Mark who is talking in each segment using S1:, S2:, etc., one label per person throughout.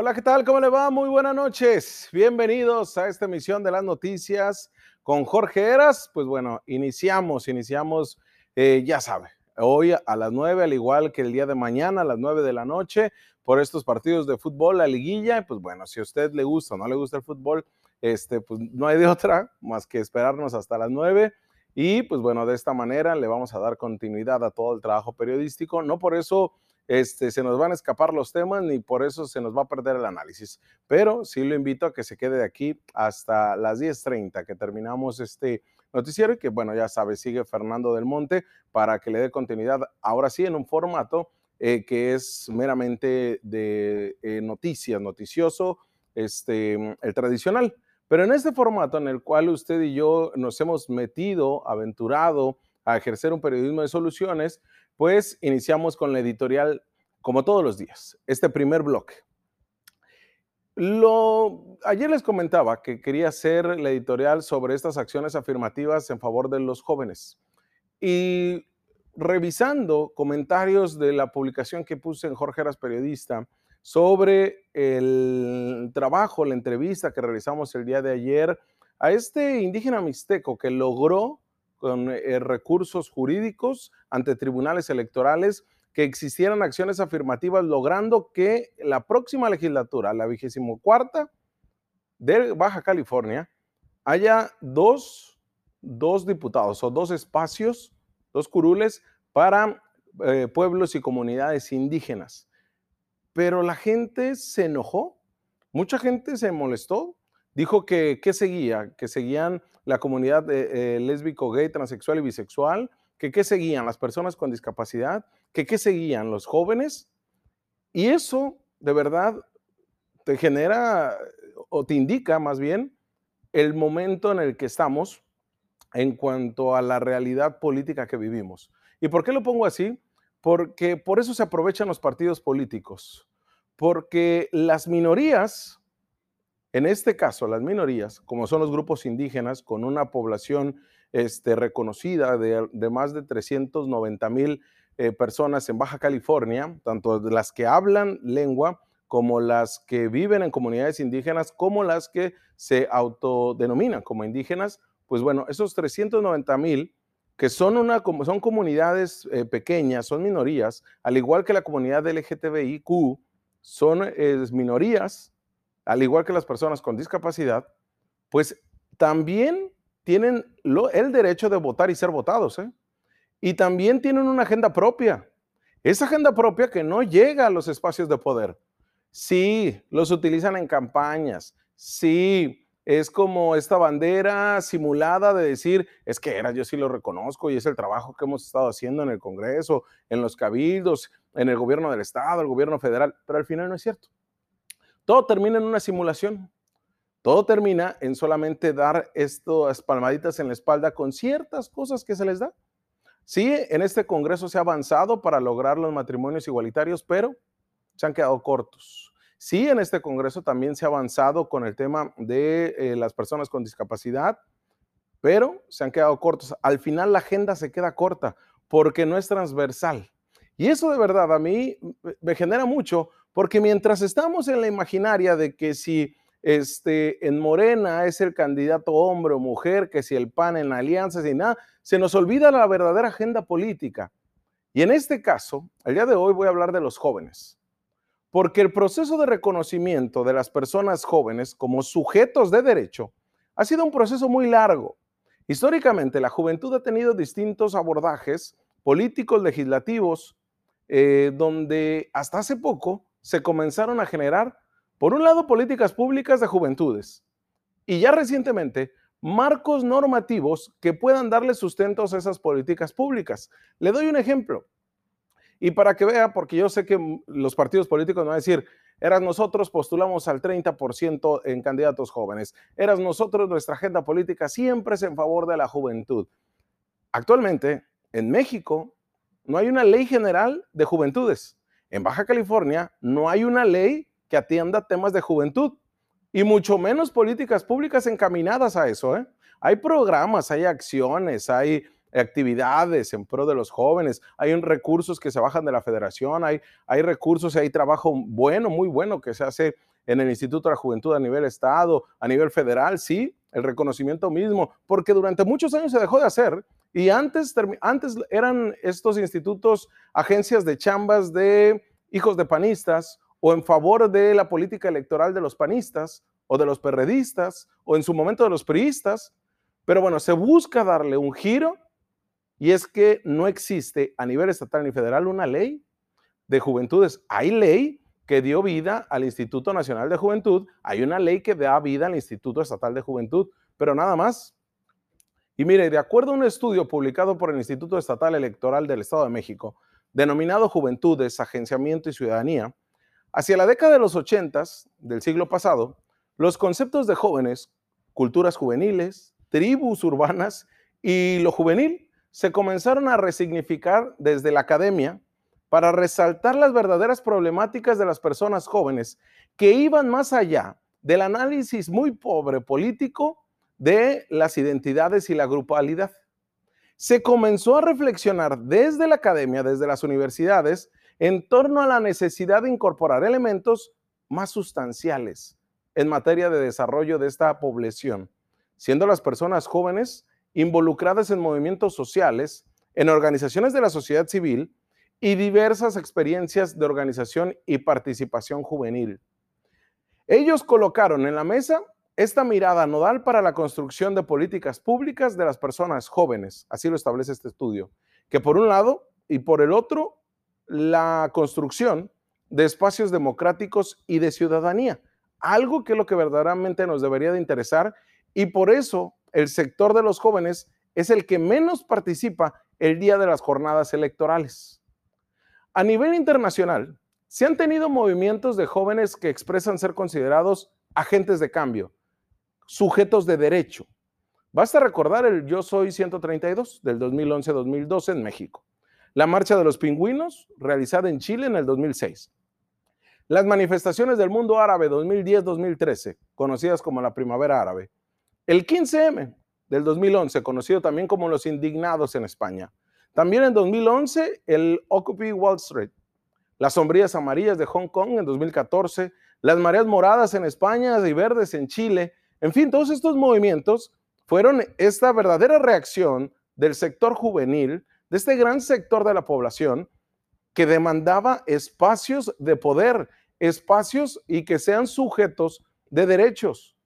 S1: Hola, ¿qué tal? ¿Cómo le va? Muy buenas noches. Bienvenidos a esta emisión de las noticias con Jorge Eras. Pues bueno, iniciamos, iniciamos, eh, ya sabe, hoy a las nueve, al igual que el día de mañana a las nueve de la noche, por estos partidos de fútbol, la liguilla. Pues bueno, si a usted le gusta o no le gusta el fútbol, este, pues no hay de otra más que esperarnos hasta las nueve. Y pues bueno, de esta manera le vamos a dar continuidad a todo el trabajo periodístico. No por eso este, se nos van a escapar los temas ni por eso se nos va a perder el análisis. Pero sí lo invito a que se quede de aquí hasta las 10.30 que terminamos este noticiero y que bueno, ya sabe, sigue Fernando del Monte para que le dé continuidad ahora sí en un formato eh, que es meramente de eh, noticias, noticioso, este, el tradicional. Pero en este formato en el cual usted y yo nos hemos metido, aventurado a ejercer un periodismo de soluciones, pues iniciamos con la editorial como todos los días, este primer bloque. Lo, ayer les comentaba que quería hacer la editorial sobre estas acciones afirmativas en favor de los jóvenes. Y revisando comentarios de la publicación que puse en Jorge Eras Periodista sobre el trabajo, la entrevista que realizamos el día de ayer a este indígena mixteco que logró con eh, recursos jurídicos ante tribunales electorales que existieran acciones afirmativas, logrando que la próxima legislatura, la vigésimo cuarta de Baja California, haya dos, dos diputados o dos espacios, dos curules para eh, pueblos y comunidades indígenas. Pero la gente se enojó, mucha gente se molestó, dijo que, ¿qué seguía? Que seguían la comunidad eh, lésbico, gay, transexual y bisexual, que qué seguían las personas con discapacidad, que qué seguían los jóvenes. Y eso de verdad te genera o te indica más bien el momento en el que estamos en cuanto a la realidad política que vivimos. ¿Y por qué lo pongo así? Porque por eso se aprovechan los partidos políticos, porque las minorías en este caso, las minorías, como son los grupos indígenas, con una población este, reconocida de, más de 390 mil eh, personas en Baja California, tanto las que hablan lengua como las que viven en comunidades indígenas, como las que se autodenominan como indígenas, pues bueno, esos 390 mil que son, una, son comunidades eh, pequeñas, son minorías, al igual que la comunidad LGTBIQ, son minorías al igual que las personas con discapacidad, pues también tienen el derecho de votar y ser votados. ¿eh? Y también tienen una agenda propia. Esa agenda propia que no llega a los espacios de poder. Sí, los utilizan en campañas. Sí, es como esta bandera simulada de decir, es que era, yo sí lo reconozco y es el trabajo que hemos estado haciendo en el Congreso, en los cabildos, en el gobierno del Estado, el gobierno federal, pero al final no es cierto. Todo termina en una simulación. Todo termina en solamente dar estas palmaditas en la espalda con ciertas cosas que se les da. Sí, en este Congreso se ha avanzado para lograr los matrimonios igualitarios, pero se han quedado cortos. Sí, en este Congreso también se ha avanzado con el tema de eh, las personas con discapacidad, pero se han quedado cortos. Al final la agenda se queda corta porque no es transversal. Y eso de verdad a mí me genera mucho porque mientras estamos en la imaginaria de que si este, en Morena es el candidato hombre o mujer, que si el PAN en alianzas y nada, se nos olvida la verdadera agenda política. Y en este caso, el día de hoy voy a hablar de los jóvenes, porque el proceso de reconocimiento de las personas jóvenes como sujetos de derecho ha sido un proceso muy largo. Históricamente, la juventud ha tenido distintos abordajes políticos, legislativos, eh, donde hasta hace poco se comenzaron a generar, por un lado, políticas públicas de juventudes y ya recientemente marcos normativos que puedan darle sustentos a esas políticas públicas. Le doy un ejemplo. Y para que vea, porque yo sé que los partidos políticos van a decir, eras nosotros postulamos al 30% en candidatos jóvenes, eras nosotros, nuestra agenda política siempre es en favor de la juventud. Actualmente, en México, no hay una ley general de juventudes. En Baja California no hay una ley que atienda temas de juventud y mucho menos políticas públicas encaminadas a eso. ¿eh? Hay programas, hay acciones, hay actividades en pro de los jóvenes, hay recursos que se bajan de la federación, hay, hay recursos hay trabajo bueno, muy bueno que se hace en el Instituto de la Juventud a nivel Estado, a nivel federal, sí, el reconocimiento mismo, porque durante muchos años se dejó de hacer y antes, antes eran estos institutos agencias de chambas de hijos de panistas o en favor de la política electoral de los panistas o de los perredistas o en su momento de los priistas. Pero bueno, se busca darle un giro y es que no existe a nivel estatal ni federal una ley de juventudes. Hay ley que dio vida al Instituto Nacional de Juventud, hay una ley que da vida al Instituto Estatal de Juventud, pero nada más. Y mire, de acuerdo a un estudio publicado por el Instituto Estatal Electoral del Estado de México, denominado Juventudes, Agenciamiento y Ciudadanía, hacia la década de los 80 del siglo pasado, los conceptos de jóvenes, culturas juveniles, tribus urbanas y lo juvenil se comenzaron a resignificar desde la academia para resaltar las verdaderas problemáticas de las personas jóvenes que iban más allá del análisis muy pobre político de las identidades y la grupalidad. Se comenzó a reflexionar desde la academia, desde las universidades, en torno a la necesidad de incorporar elementos más sustanciales en materia de desarrollo de esta población, siendo las personas jóvenes involucradas en movimientos sociales, en organizaciones de la sociedad civil y diversas experiencias de organización y participación juvenil. Ellos colocaron en la mesa esta mirada nodal para la construcción de políticas públicas de las personas jóvenes, así lo establece este estudio, que por un lado y por el otro, la construcción de espacios democráticos y de ciudadanía, algo que es lo que verdaderamente nos debería de interesar y por eso el sector de los jóvenes es el que menos participa el día de las jornadas electorales. A nivel internacional, se han tenido movimientos de jóvenes que expresan ser considerados agentes de cambio, sujetos de derecho. Basta recordar el Yo Soy 132 del 2011-2012 en México, la Marcha de los Pingüinos realizada en Chile en el 2006, las manifestaciones del mundo árabe 2010-2013, conocidas como la Primavera Árabe, el 15M del 2011, conocido también como los Indignados en España, también en 2011 el Occupy Wall Street, las sombrías amarillas de Hong Kong en 2014, las mareas moradas en España y verdes en Chile, en fin, todos estos movimientos fueron esta verdadera reacción del sector juvenil, de este gran sector de la población que demandaba espacios de poder, espacios y que sean sujetos de derechos.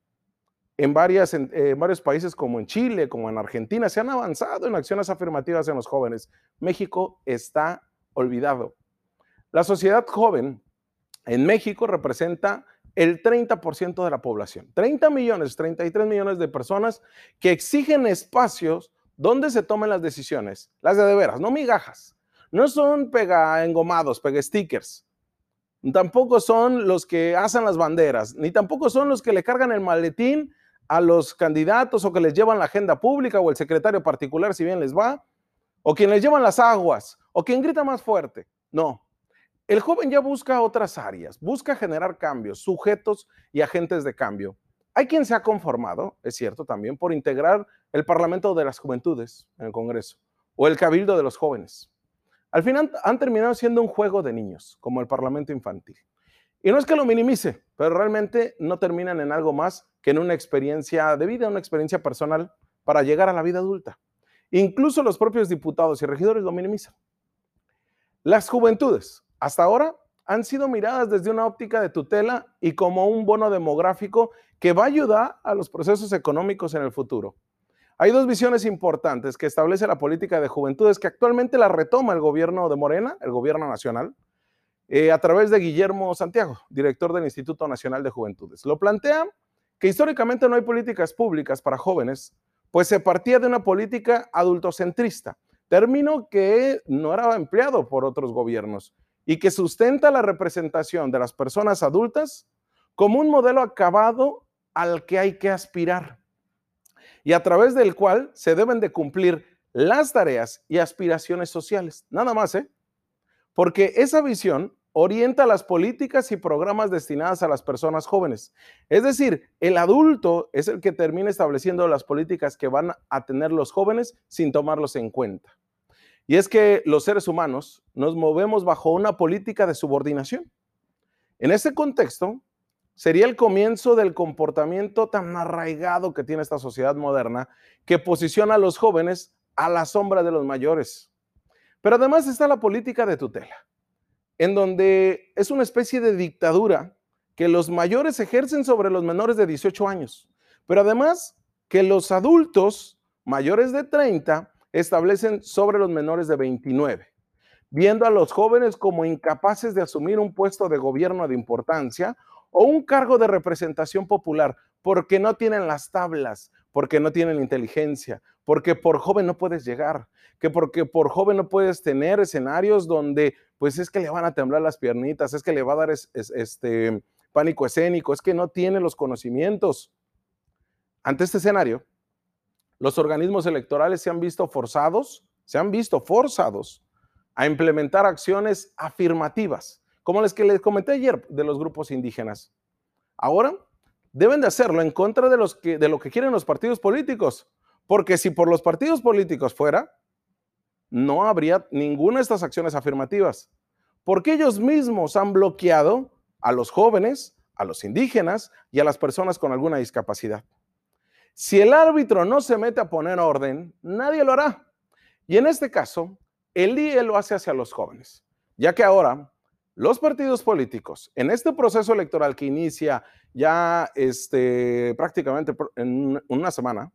S1: En, varias, varios países como en Chile, como en Argentina, se han avanzado en acciones afirmativas en los jóvenes. México está olvidado. La sociedad joven en México representa el 30% de la población. 30 millones, 33 millones de personas que exigen espacios donde se tomen las decisiones, las de de veras, no migajas. No son pega engomados, pega stickers. Tampoco son los que hacen las banderas, ni tampoco son los que le cargan el maletín a los candidatos o que les llevan la agenda pública o el secretario particular si bien les va, o quien les llevan las aguas, o quien grita más fuerte. No, el joven ya busca otras áreas, busca generar cambios, sujetos y agentes de cambio. Hay quien se ha conformado, es cierto también, por integrar el Parlamento de las Juventudes en el Congreso o el Cabildo de los Jóvenes. Al final han terminado siendo un juego de niños, como el Parlamento Infantil. Y no es que lo minimice, pero realmente no terminan en algo más que en una experiencia de vida, una experiencia personal para llegar a la vida adulta. Incluso los propios diputados y regidores lo minimizan. Las juventudes hasta ahora han sido miradas desde una óptica de tutela y como un bono demográfico que va a ayudar a los procesos económicos en el futuro. Hay dos visiones importantes que establece la política de juventudes que actualmente la retoma el gobierno de Morena, el gobierno nacional, eh, a través de Guillermo Santiago, director del Instituto Nacional de Juventudes. Lo plantea que históricamente no hay políticas públicas para jóvenes, pues se partía de una política adultocentrista, término que no era empleado por otros gobiernos y que sustenta la representación de las personas adultas como un modelo acabado al que hay que aspirar y a través del cual se deben de cumplir las tareas y aspiraciones sociales. Nada más, ¿eh? Porque esa visión orienta las políticas y programas destinadas a las personas jóvenes. Es decir, el adulto es el que termina estableciendo las políticas que van a tener los jóvenes sin tomarlos en cuenta. Y es que los seres humanos nos movemos bajo una política de subordinación. En ese contexto, sería el comienzo del comportamiento tan arraigado que tiene esta sociedad moderna que posiciona a los jóvenes a la sombra de los mayores. Pero además está la política de tutela en donde es una especie de dictadura que los mayores ejercen sobre los menores de 18 años, pero además que los adultos mayores de 30 establecen sobre los menores de 29, viendo a los jóvenes como incapaces de asumir un puesto de gobierno de importancia o un cargo de representación popular, porque no tienen las tablas, porque no tienen inteligencia, porque por joven no puedes llegar, que porque por joven no puedes tener escenarios donde pues es que le van a temblar las piernitas, es que le va a dar este pánico escénico, es que no tiene los conocimientos. Ante este escenario, los organismos electorales se han visto forzados, se han visto forzados a implementar acciones afirmativas, como las que les comenté ayer de los grupos indígenas. Ahora deben de hacerlo en contra de, de lo que quieren los partidos políticos, porque si por los partidos políticos fuera, no habría ninguna de estas acciones afirmativas, porque ellos mismos han bloqueado a los jóvenes, a los indígenas y a las personas con alguna discapacidad. Si el árbitro no se mete a poner orden, nadie lo hará. Y en este caso, el IE lo hace hacia los jóvenes, ya que ahora los partidos políticos, en este proceso electoral que inicia ya este, prácticamente en una semana,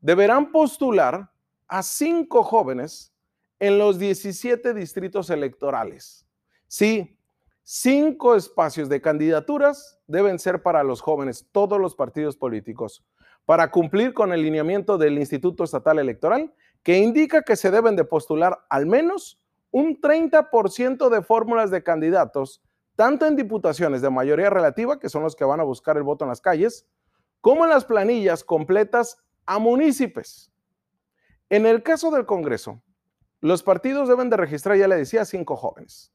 S1: deberán postular a cinco jóvenes en los 17 distritos electorales. Sí, cinco espacios de candidaturas deben ser para los jóvenes, todos los partidos políticos, para cumplir con el lineamiento del Instituto Estatal Electoral, que indica que se deben de postular al menos un 30% de fórmulas de candidatos, tanto en diputaciones de mayoría relativa, que son los que van a buscar el voto en las calles, como en las planillas completas a municipios. En el caso del Congreso, los partidos deben de registrar, ya le decía, cinco jóvenes.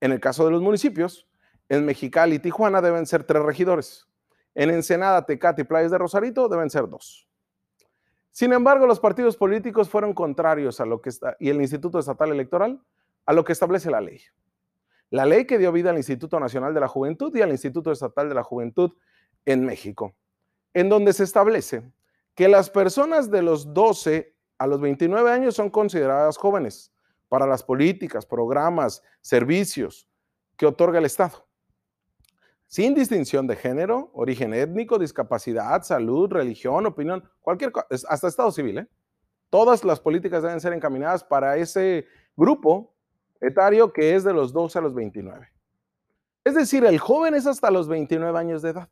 S1: En el caso de los municipios, en Mexicali y Tijuana deben ser tres regidores. En Ensenada, Tecate y Playas de Rosarito deben ser dos. Sin embargo, los partidos políticos fueron contrarios a lo que está, y el Instituto Estatal Electoral a lo que establece la ley. La ley que dio vida al Instituto Nacional de la Juventud y al Instituto Estatal de la Juventud en México, en donde se establece que las personas de los 12 a los 29 años son consideradas jóvenes para las políticas, programas, servicios que otorga el Estado. Sin distinción de género, origen étnico, discapacidad, salud, religión, opinión, cualquier cosa, hasta Estado civil. ¿eh? Todas las políticas deben ser encaminadas para ese grupo etario que es de los 12 a los 29. Es decir, el joven es hasta los 29 años de edad.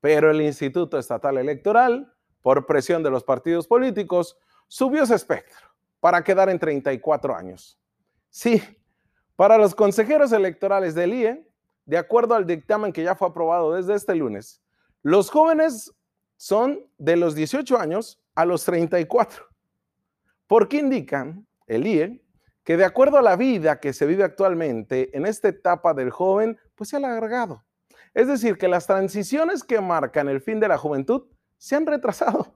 S1: Pero el Instituto Estatal Electoral, por presión de los partidos políticos, subió ese espectro para quedar en 34 años. Sí, para los consejeros electorales del IE, de acuerdo al dictamen que ya fue aprobado desde este lunes, los jóvenes son de los 18 años a los 34, porque indican el IE que de acuerdo a la vida que se vive actualmente en esta etapa del joven, pues se ha alargado. Es decir, que las transiciones que marcan el fin de la juventud se han retrasado.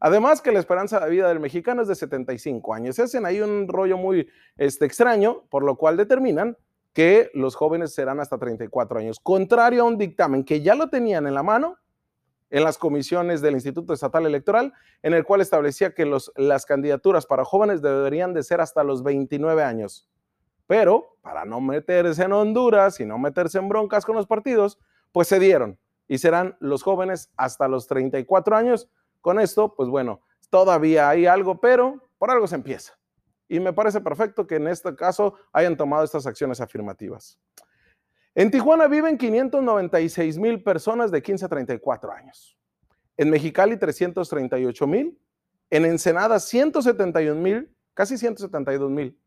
S1: Además que la esperanza de vida del mexicano es de 75 años. Se hacen ahí un rollo muy este, extraño, por lo cual determinan que los jóvenes serán hasta 34 años. Contrario a un dictamen que ya lo tenían en la mano en las comisiones del Instituto Estatal Electoral, en el cual establecía que las candidaturas para jóvenes deberían de ser hasta los 29 años. Pero para no meterse en Honduras y no meterse en broncas con los partidos, pues se dieron y serán los jóvenes hasta los 34 años con esto, pues bueno, todavía hay algo, pero por algo se empieza. Y me parece perfecto que en este caso hayan tomado estas acciones afirmativas. En Tijuana viven 596 mil personas de 15 a 34 años. En Mexicali 338 mil. En Ensenada 171 mil, casi 172 mil.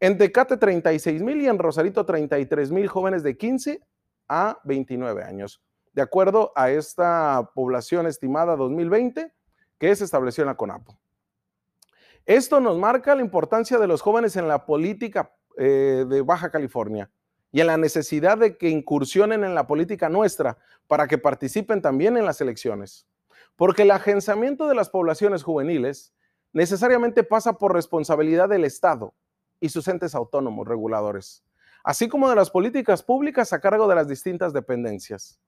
S1: En Tecate 36 mil y en Rosarito 33 mil jóvenes de 15 a 29 años de acuerdo a esta población estimada 2020 que se estableció en la CONAPO. Esto nos marca la importancia de los jóvenes en la política eh, de Baja California. y en la necesidad de que incursionen en la política nuestra para que participen también en las elecciones. Porque el agenciamiento de las poblaciones juveniles necesariamente pasa por responsabilidad del Estado y sus entes autónomos reguladores, así como de las políticas públicas a cargo de las distintas dependencias.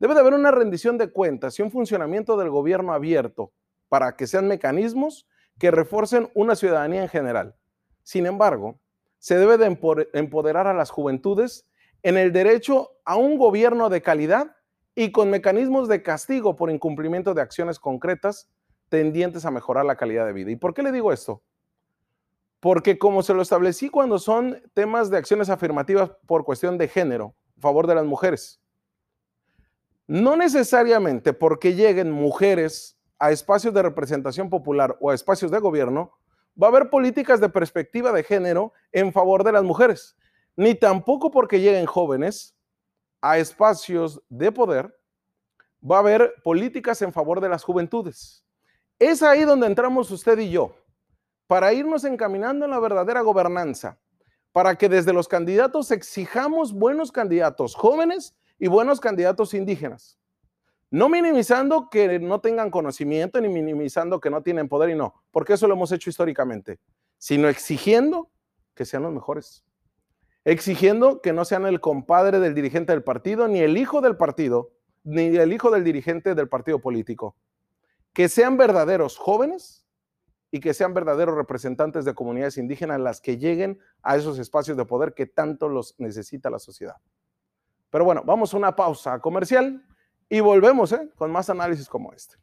S1: Debe de haber una rendición de cuentas y un funcionamiento del gobierno abierto para que sean mecanismos que refuercen una ciudadanía en general. Sin embargo, se debe de empoderar a las juventudes en el derecho a un gobierno de calidad y con mecanismos de castigo por incumplimiento de acciones concretas tendientes a mejorar la calidad de vida. ¿Y por qué le digo esto? Porque como se lo establecí cuando son temas de acciones afirmativas por cuestión de género, a favor de las mujeres, no necesariamente porque lleguen mujeres a espacios de representación popular o a espacios de gobierno, va a haber políticas de perspectiva de género en favor de las mujeres, ni tampoco porque lleguen jóvenes a espacios de poder, va a haber políticas en favor de las juventudes. Es ahí donde entramos usted y yo, para irnos encaminando en la verdadera gobernanza, para que desde los candidatos exijamos buenos candidatos jóvenes y buenos candidatos indígenas. No minimizando que no tengan conocimiento ni minimizando que no tienen poder y no, porque eso lo hemos hecho históricamente, sino exigiendo que sean los mejores. Exigiendo que no sean el compadre del dirigente del partido, ni el hijo del partido, ni el hijo del dirigente del partido político. Que sean verdaderos jóvenes y que sean verdaderos representantes de comunidades indígenas las que lleguen a esos espacios de poder que tanto los necesita la sociedad. Pero bueno, vamos a una pausa comercial y volvemos ¿eh? con más análisis como este.